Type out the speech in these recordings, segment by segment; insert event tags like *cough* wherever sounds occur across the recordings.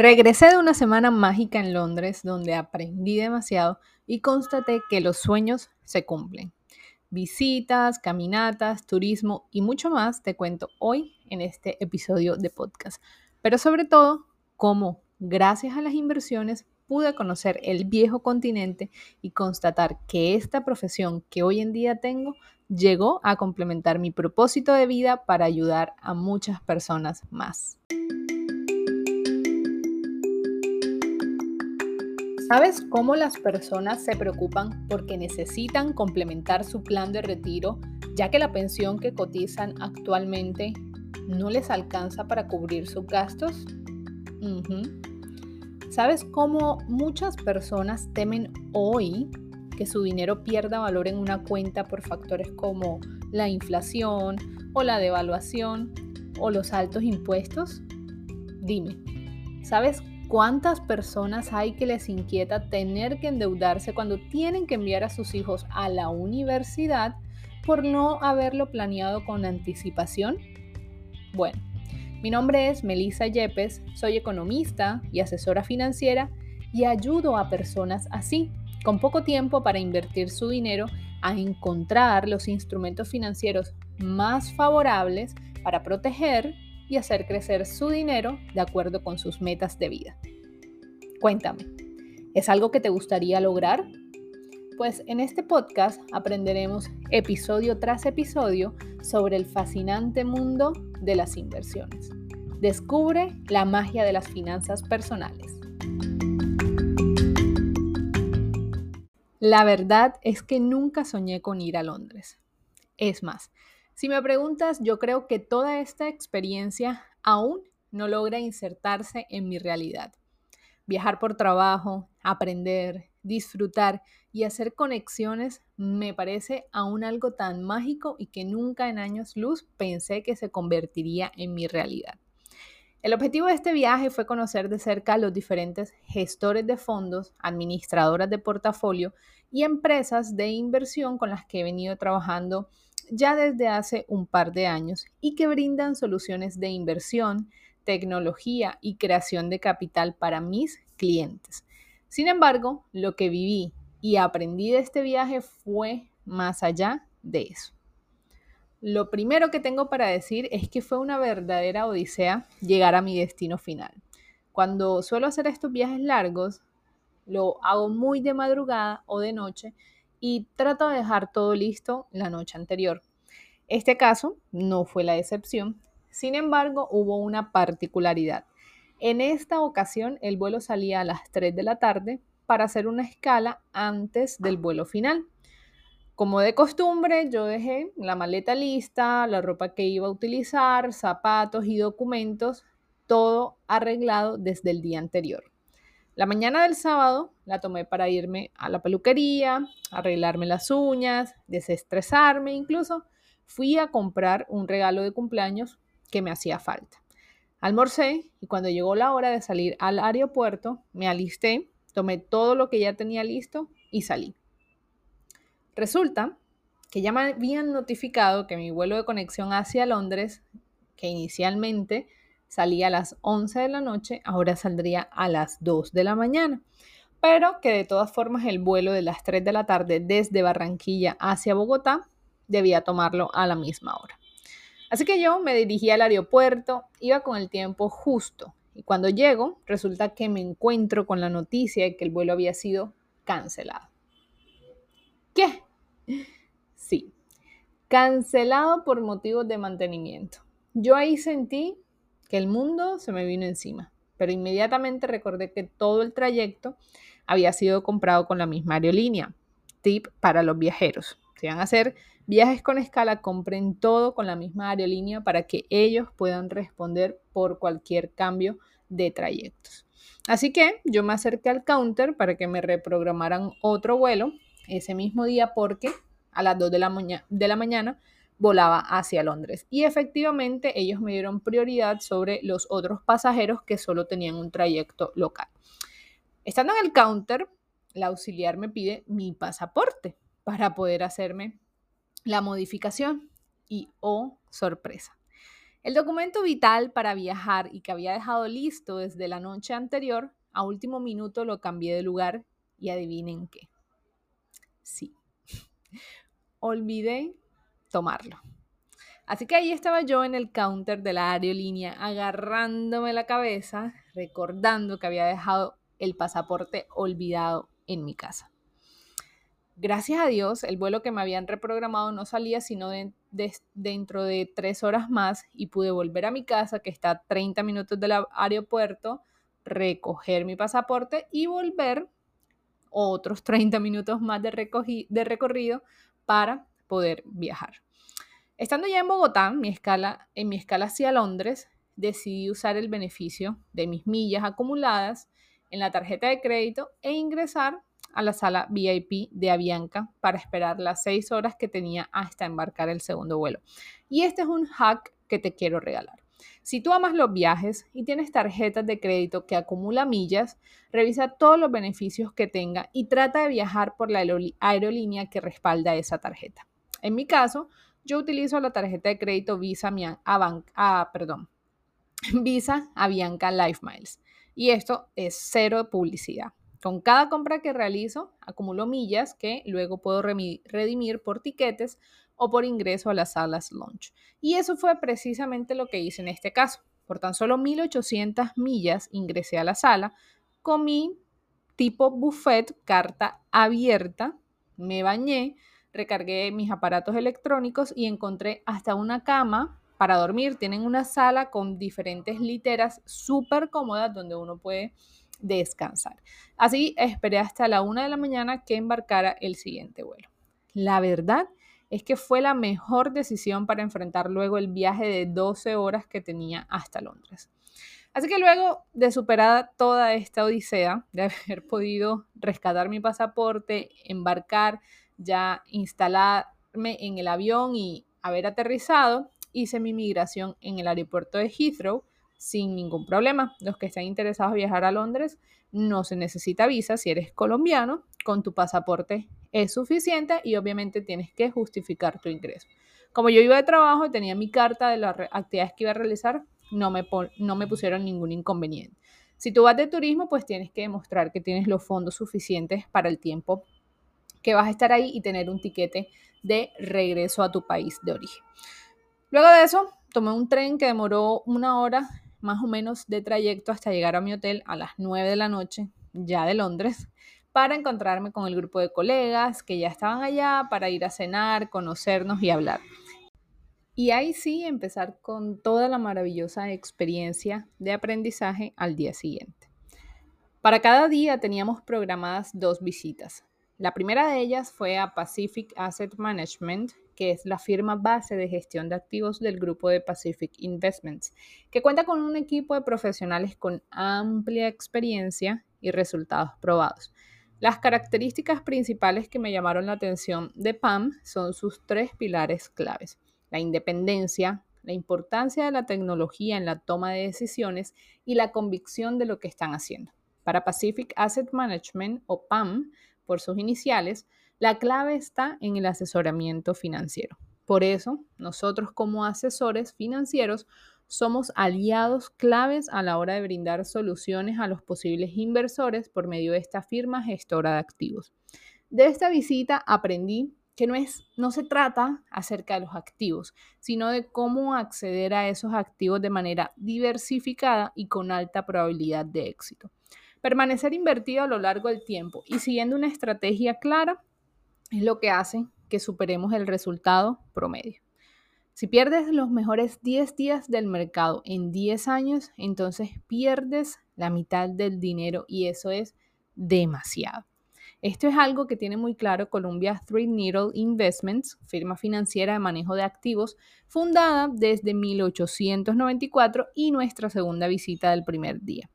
Regresé de una semana mágica en Londres donde aprendí demasiado y constaté que los sueños se cumplen. Visitas, caminatas, turismo y mucho más te cuento hoy en este episodio de podcast. Pero sobre todo, cómo, gracias a las inversiones, pude conocer el viejo continente y constatar que esta profesión que hoy en día tengo llegó a complementar mi propósito de vida para ayudar a muchas personas más. ¿Sabes cómo las personas se preocupan porque necesitan complementar su plan de retiro, ya que la pensión que cotizan actualmente no les alcanza para cubrir sus gastos? ¿Sabes cómo muchas personas temen hoy que su dinero pierda valor en una cuenta por factores como la inflación o la devaluación o los altos impuestos? Dime, ¿sabes ¿Cuántas personas hay que les inquieta tener que endeudarse cuando tienen que enviar a sus hijos a la universidad por no haberlo planeado con anticipación? Bueno, mi nombre es Melissa Yepes, soy economista y asesora financiera y ayudo a personas así, con poco tiempo para invertir su dinero, a encontrar los instrumentos financieros más favorables para proteger y hacer crecer su dinero de acuerdo con sus metas de vida. Cuéntame, ¿es algo que te gustaría lograr? Pues en este podcast aprenderemos episodio tras episodio sobre el fascinante mundo de las inversiones. Descubre la magia de las finanzas personales. La verdad es que nunca soñé con ir a Londres. Es más, si me preguntas, yo creo que toda esta experiencia aún no logra insertarse en mi realidad. Viajar por trabajo, aprender, disfrutar y hacer conexiones me parece aún algo tan mágico y que nunca en años luz pensé que se convertiría en mi realidad. El objetivo de este viaje fue conocer de cerca a los diferentes gestores de fondos, administradoras de portafolio y empresas de inversión con las que he venido trabajando ya desde hace un par de años y que brindan soluciones de inversión, tecnología y creación de capital para mis clientes. Sin embargo, lo que viví y aprendí de este viaje fue más allá de eso. Lo primero que tengo para decir es que fue una verdadera odisea llegar a mi destino final. Cuando suelo hacer estos viajes largos, lo hago muy de madrugada o de noche y trato de dejar todo listo la noche anterior. Este caso no fue la excepción, sin embargo hubo una particularidad. En esta ocasión el vuelo salía a las 3 de la tarde para hacer una escala antes del vuelo final. Como de costumbre, yo dejé la maleta lista, la ropa que iba a utilizar, zapatos y documentos, todo arreglado desde el día anterior. La mañana del sábado la tomé para irme a la peluquería, arreglarme las uñas, desestresarme, incluso fui a comprar un regalo de cumpleaños que me hacía falta. Almorcé y cuando llegó la hora de salir al aeropuerto, me alisté, tomé todo lo que ya tenía listo y salí. Resulta que ya me habían notificado que mi vuelo de conexión hacia Londres, que inicialmente salía a las 11 de la noche, ahora saldría a las 2 de la mañana. Pero que de todas formas el vuelo de las 3 de la tarde desde Barranquilla hacia Bogotá debía tomarlo a la misma hora. Así que yo me dirigí al aeropuerto, iba con el tiempo justo y cuando llego resulta que me encuentro con la noticia de que el vuelo había sido cancelado. ¿Qué? Sí, cancelado por motivos de mantenimiento. Yo ahí sentí que el mundo se me vino encima, pero inmediatamente recordé que todo el trayecto había sido comprado con la misma aerolínea. Tip para los viajeros. Si van a hacer viajes con escala, compren todo con la misma aerolínea para que ellos puedan responder por cualquier cambio de trayectos. Así que yo me acerqué al counter para que me reprogramaran otro vuelo ese mismo día porque a las 2 de la, de la mañana volaba hacia Londres. Y efectivamente ellos me dieron prioridad sobre los otros pasajeros que solo tenían un trayecto local. Estando en el counter, la auxiliar me pide mi pasaporte para poder hacerme la modificación. Y oh, sorpresa. El documento vital para viajar y que había dejado listo desde la noche anterior, a último minuto lo cambié de lugar y adivinen qué. Sí, *laughs* olvidé tomarlo. Así que ahí estaba yo en el counter de la aerolínea, agarrándome la cabeza, recordando que había dejado el pasaporte olvidado en mi casa. Gracias a Dios, el vuelo que me habían reprogramado no salía sino dentro de tres horas más y pude volver a mi casa, que está a 30 minutos del aeropuerto, recoger mi pasaporte y volver otros 30 minutos más de, de recorrido para poder viajar. Estando ya en Bogotá, mi escala, en mi escala hacia Londres, decidí usar el beneficio de mis millas acumuladas en la tarjeta de crédito e ingresar a la sala VIP de Avianca para esperar las seis horas que tenía hasta embarcar el segundo vuelo. Y este es un hack que te quiero regalar. Si tú amas los viajes y tienes tarjetas de crédito que acumula millas, revisa todos los beneficios que tenga y trata de viajar por la aerolínea que respalda esa tarjeta. En mi caso, yo utilizo la tarjeta de crédito Visa, a, perdón, *laughs* Visa Avianca Life Miles. Y esto es cero publicidad. Con cada compra que realizo, acumulo millas que luego puedo redimir por tiquetes o por ingreso a las salas launch. Y eso fue precisamente lo que hice en este caso. Por tan solo 1800 millas ingresé a la sala, comí tipo buffet, carta abierta, me bañé, recargué mis aparatos electrónicos y encontré hasta una cama para dormir. Tienen una sala con diferentes literas súper cómodas donde uno puede descansar. Así esperé hasta la una de la mañana que embarcara el siguiente vuelo. La verdad es que fue la mejor decisión para enfrentar luego el viaje de 12 horas que tenía hasta Londres. Así que luego de superada toda esta odisea, de haber *laughs* podido rescatar mi pasaporte, embarcar, ya instalarme en el avión y haber aterrizado, hice mi migración en el aeropuerto de Heathrow sin ningún problema. Los que estén interesados en viajar a Londres, no se necesita visa si eres colombiano, con tu pasaporte es suficiente y obviamente tienes que justificar tu ingreso. Como yo iba de trabajo y tenía mi carta de las actividades que iba a realizar, no me, no me pusieron ningún inconveniente. Si tú vas de turismo, pues tienes que demostrar que tienes los fondos suficientes para el tiempo que vas a estar ahí y tener un tiquete de regreso a tu país de origen. Luego de eso, tomé un tren que demoró una hora más o menos de trayecto hasta llegar a mi hotel a las 9 de la noche, ya de Londres, para encontrarme con el grupo de colegas que ya estaban allá para ir a cenar, conocernos y hablar. Y ahí sí empezar con toda la maravillosa experiencia de aprendizaje al día siguiente. Para cada día teníamos programadas dos visitas. La primera de ellas fue a Pacific Asset Management, que es la firma base de gestión de activos del grupo de Pacific Investments, que cuenta con un equipo de profesionales con amplia experiencia y resultados probados. Las características principales que me llamaron la atención de PAM son sus tres pilares claves. La independencia, la importancia de la tecnología en la toma de decisiones y la convicción de lo que están haciendo. Para Pacific Asset Management o PAM, por iniciales, la clave está en el asesoramiento financiero. Por eso, nosotros como asesores financieros somos aliados claves a la hora de brindar soluciones a los posibles inversores por medio de esta firma gestora de activos. De esta visita aprendí que no, es, no se trata acerca de los activos, sino de cómo acceder a esos activos de manera diversificada y con alta probabilidad de éxito. Permanecer invertido a lo largo del tiempo y siguiendo una estrategia clara es lo que hace que superemos el resultado promedio. Si pierdes los mejores 10 días del mercado en 10 años, entonces pierdes la mitad del dinero y eso es demasiado. Esto es algo que tiene muy claro Columbia Threadneedle Investments, firma financiera de manejo de activos, fundada desde 1894 y nuestra segunda visita del primer día.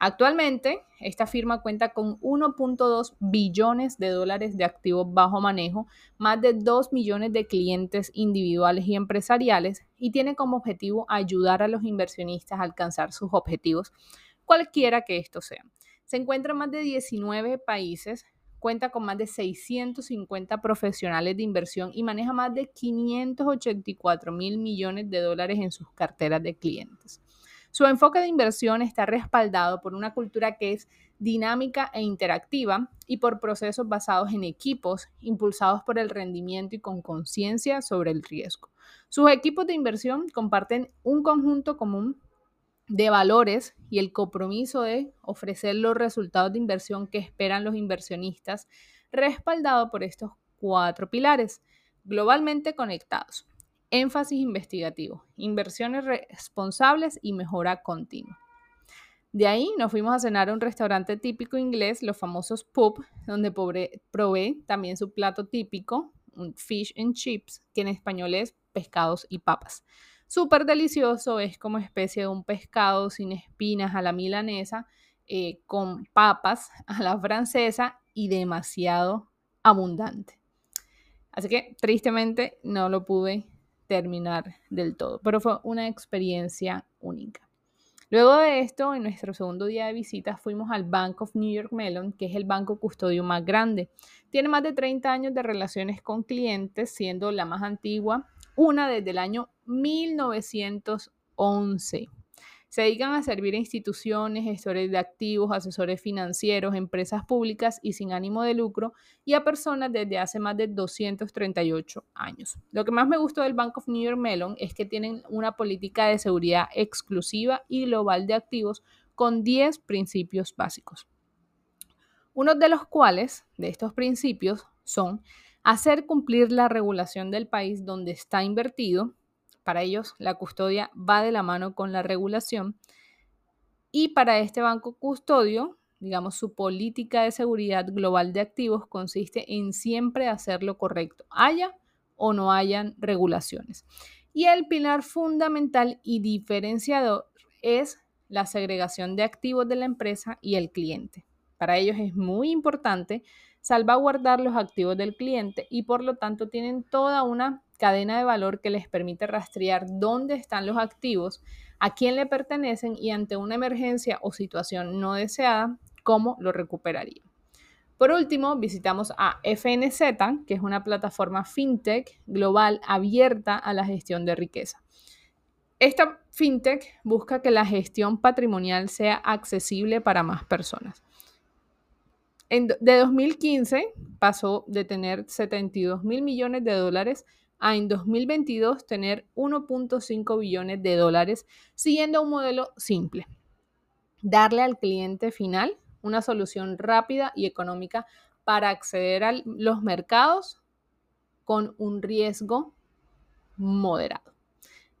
Actualmente, esta firma cuenta con 1.2 billones de dólares de activos bajo manejo, más de 2 millones de clientes individuales y empresariales y tiene como objetivo ayudar a los inversionistas a alcanzar sus objetivos, cualquiera que estos sean. Se encuentra en más de 19 países cuenta con más de 650 profesionales de inversión y maneja más de 584 mil millones de dólares en sus carteras de clientes. Su enfoque de inversión está respaldado por una cultura que es dinámica e interactiva y por procesos basados en equipos, impulsados por el rendimiento y con conciencia sobre el riesgo. Sus equipos de inversión comparten un conjunto común de valores y el compromiso de ofrecer los resultados de inversión que esperan los inversionistas, respaldado por estos cuatro pilares, globalmente conectados. Énfasis investigativo, inversiones responsables y mejora continua. De ahí nos fuimos a cenar a un restaurante típico inglés, los famosos pub, donde probé también su plato típico, un fish and chips, que en español es pescados y papas. Súper delicioso, es como especie de un pescado sin espinas a la milanesa, eh, con papas a la francesa y demasiado abundante. Así que tristemente no lo pude terminar del todo, pero fue una experiencia única. Luego de esto, en nuestro segundo día de visita, fuimos al Bank of New York Mellon, que es el banco custodio más grande. Tiene más de 30 años de relaciones con clientes, siendo la más antigua, una desde el año 1911. Se dedican a servir a instituciones, gestores de activos, asesores financieros, empresas públicas y sin ánimo de lucro y a personas desde hace más de 238 años. Lo que más me gustó del Bank of New York Mellon es que tienen una política de seguridad exclusiva y global de activos con 10 principios básicos. Uno de los cuales, de estos principios, son hacer cumplir la regulación del país donde está invertido, para ellos, la custodia va de la mano con la regulación. Y para este banco custodio, digamos, su política de seguridad global de activos consiste en siempre hacer lo correcto, haya o no hayan regulaciones. Y el pilar fundamental y diferenciador es la segregación de activos de la empresa y el cliente. Para ellos es muy importante salvaguardar los activos del cliente y por lo tanto tienen toda una cadena de valor que les permite rastrear dónde están los activos, a quién le pertenecen y ante una emergencia o situación no deseada, cómo lo recuperaría. Por último, visitamos a FNZ, que es una plataforma fintech global abierta a la gestión de riqueza. Esta fintech busca que la gestión patrimonial sea accesible para más personas. de 2015 pasó de tener 72 mil millones de dólares a en 2022 tener 1.5 billones de dólares siguiendo un modelo simple. Darle al cliente final una solución rápida y económica para acceder a los mercados con un riesgo moderado.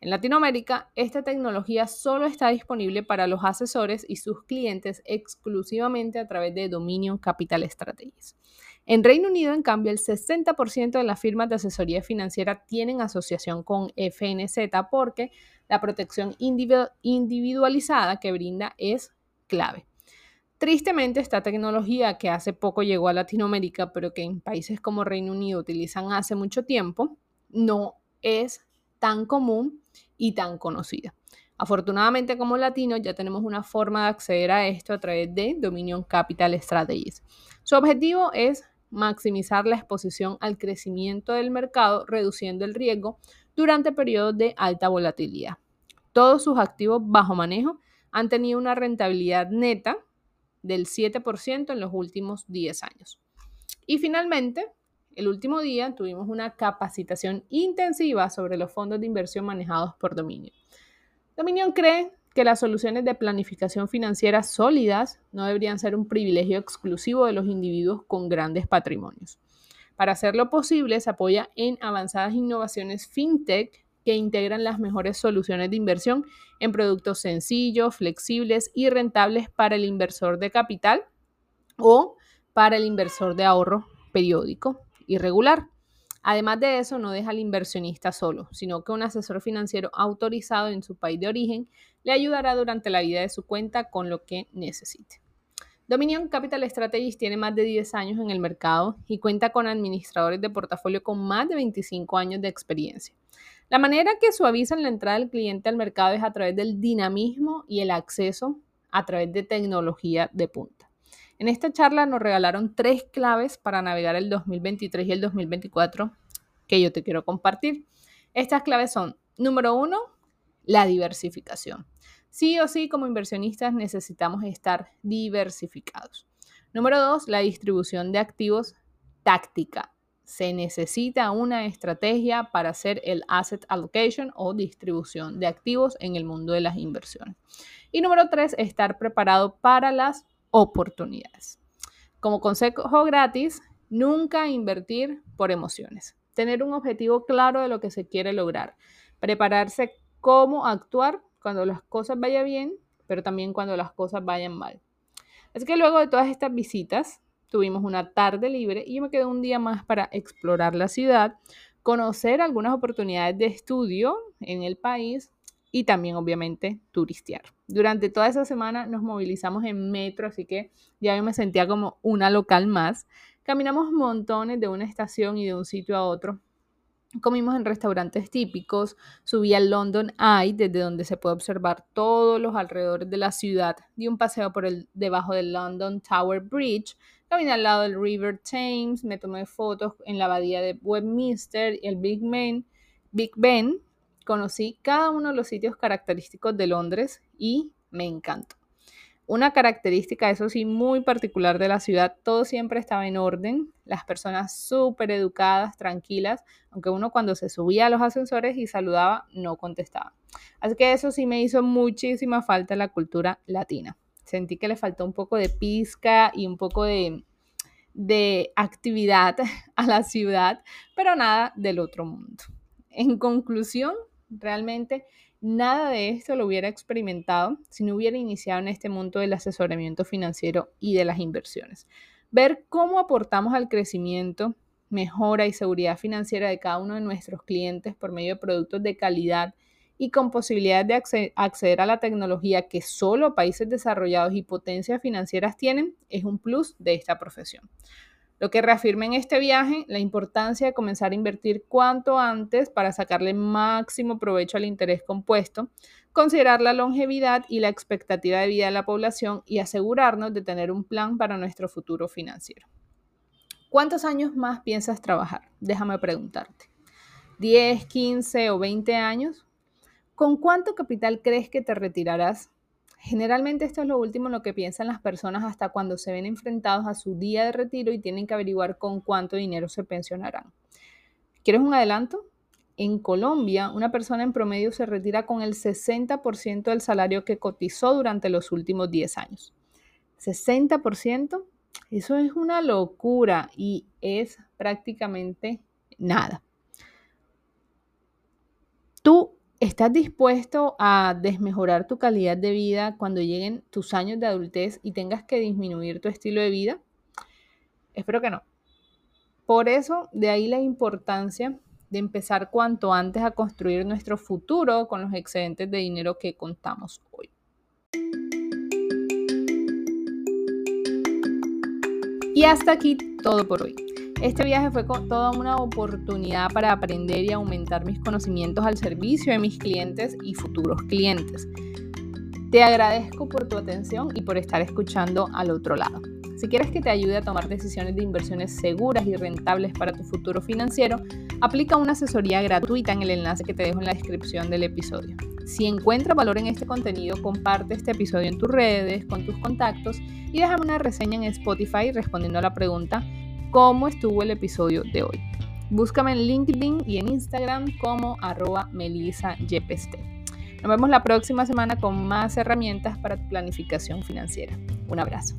En Latinoamérica, esta tecnología solo está disponible para los asesores y sus clientes exclusivamente a través de Dominion Capital Strategies. En Reino Unido, en cambio, el 60% de las firmas de asesoría financiera tienen asociación con FNZ porque la protección individualizada que brinda es clave. Tristemente, esta tecnología que hace poco llegó a Latinoamérica, pero que en países como Reino Unido utilizan hace mucho tiempo, no es tan común y tan conocida. Afortunadamente, como latinos, ya tenemos una forma de acceder a esto a través de Dominion Capital Strategies. Su objetivo es maximizar la exposición al crecimiento del mercado, reduciendo el riesgo durante periodos de alta volatilidad. Todos sus activos bajo manejo han tenido una rentabilidad neta del 7% en los últimos 10 años. Y finalmente, el último día tuvimos una capacitación intensiva sobre los fondos de inversión manejados por Dominion. Dominion cree que las soluciones de planificación financiera sólidas no deberían ser un privilegio exclusivo de los individuos con grandes patrimonios. Para hacerlo posible, se apoya en avanzadas innovaciones fintech que integran las mejores soluciones de inversión en productos sencillos, flexibles y rentables para el inversor de capital o para el inversor de ahorro periódico y regular. Además de eso, no deja al inversionista solo, sino que un asesor financiero autorizado en su país de origen le ayudará durante la vida de su cuenta con lo que necesite. Dominion Capital Strategies tiene más de 10 años en el mercado y cuenta con administradores de portafolio con más de 25 años de experiencia. La manera que suavizan la entrada del cliente al mercado es a través del dinamismo y el acceso a través de tecnología de punta. En esta charla nos regalaron tres claves para navegar el 2023 y el 2024 que yo te quiero compartir. Estas claves son, número uno, la diversificación. Sí o sí, como inversionistas necesitamos estar diversificados. Número dos, la distribución de activos táctica. Se necesita una estrategia para hacer el asset allocation o distribución de activos en el mundo de las inversiones. Y número tres, estar preparado para las oportunidades. Como consejo gratis, nunca invertir por emociones. Tener un objetivo claro de lo que se quiere lograr. Prepararse cómo actuar cuando las cosas vayan bien, pero también cuando las cosas vayan mal. Así que luego de todas estas visitas, tuvimos una tarde libre y yo me quedé un día más para explorar la ciudad, conocer algunas oportunidades de estudio en el país y también obviamente turistear. Durante toda esa semana nos movilizamos en metro, así que ya yo me sentía como una local más. Caminamos montones de una estación y de un sitio a otro Comimos en restaurantes típicos, subí al London Eye, desde donde se puede observar todos los alrededores de la ciudad. Di un paseo por el debajo del London Tower Bridge, caminé al lado del River Thames, me tomé fotos en la abadía de Westminster y el Big Ben. Big Ben. Conocí cada uno de los sitios característicos de Londres y me encantó. Una característica, eso sí, muy particular de la ciudad, todo siempre estaba en orden, las personas súper educadas, tranquilas, aunque uno cuando se subía a los ascensores y saludaba no contestaba. Así que eso sí me hizo muchísima falta la cultura latina. Sentí que le faltó un poco de pizca y un poco de, de actividad *laughs* a la ciudad, pero nada del otro mundo. En conclusión, realmente Nada de esto lo hubiera experimentado si no hubiera iniciado en este mundo del asesoramiento financiero y de las inversiones. Ver cómo aportamos al crecimiento, mejora y seguridad financiera de cada uno de nuestros clientes por medio de productos de calidad y con posibilidades de acceder a la tecnología que solo países desarrollados y potencias financieras tienen es un plus de esta profesión lo que reafirma en este viaje la importancia de comenzar a invertir cuanto antes para sacarle máximo provecho al interés compuesto, considerar la longevidad y la expectativa de vida de la población y asegurarnos de tener un plan para nuestro futuro financiero. ¿Cuántos años más piensas trabajar? Déjame preguntarte. ¿10, 15 o 20 años? ¿Con cuánto capital crees que te retirarás Generalmente esto es lo último en lo que piensan las personas hasta cuando se ven enfrentados a su día de retiro y tienen que averiguar con cuánto dinero se pensionarán. ¿Quieres un adelanto? En Colombia, una persona en promedio se retira con el 60% del salario que cotizó durante los últimos 10 años. 60%, eso es una locura y es prácticamente nada. Tú ¿Estás dispuesto a desmejorar tu calidad de vida cuando lleguen tus años de adultez y tengas que disminuir tu estilo de vida? Espero que no. Por eso, de ahí la importancia de empezar cuanto antes a construir nuestro futuro con los excedentes de dinero que contamos hoy. Y hasta aquí todo por hoy. Este viaje fue toda una oportunidad para aprender y aumentar mis conocimientos al servicio de mis clientes y futuros clientes. Te agradezco por tu atención y por estar escuchando al otro lado. Si quieres que te ayude a tomar decisiones de inversiones seguras y rentables para tu futuro financiero, aplica una asesoría gratuita en el enlace que te dejo en la descripción del episodio. Si encuentras valor en este contenido, comparte este episodio en tus redes, con tus contactos y déjame una reseña en Spotify respondiendo a la pregunta cómo estuvo el episodio de hoy. Búscame en LinkedIn y en Instagram como arroba Melissa Nos vemos la próxima semana con más herramientas para tu planificación financiera. Un abrazo.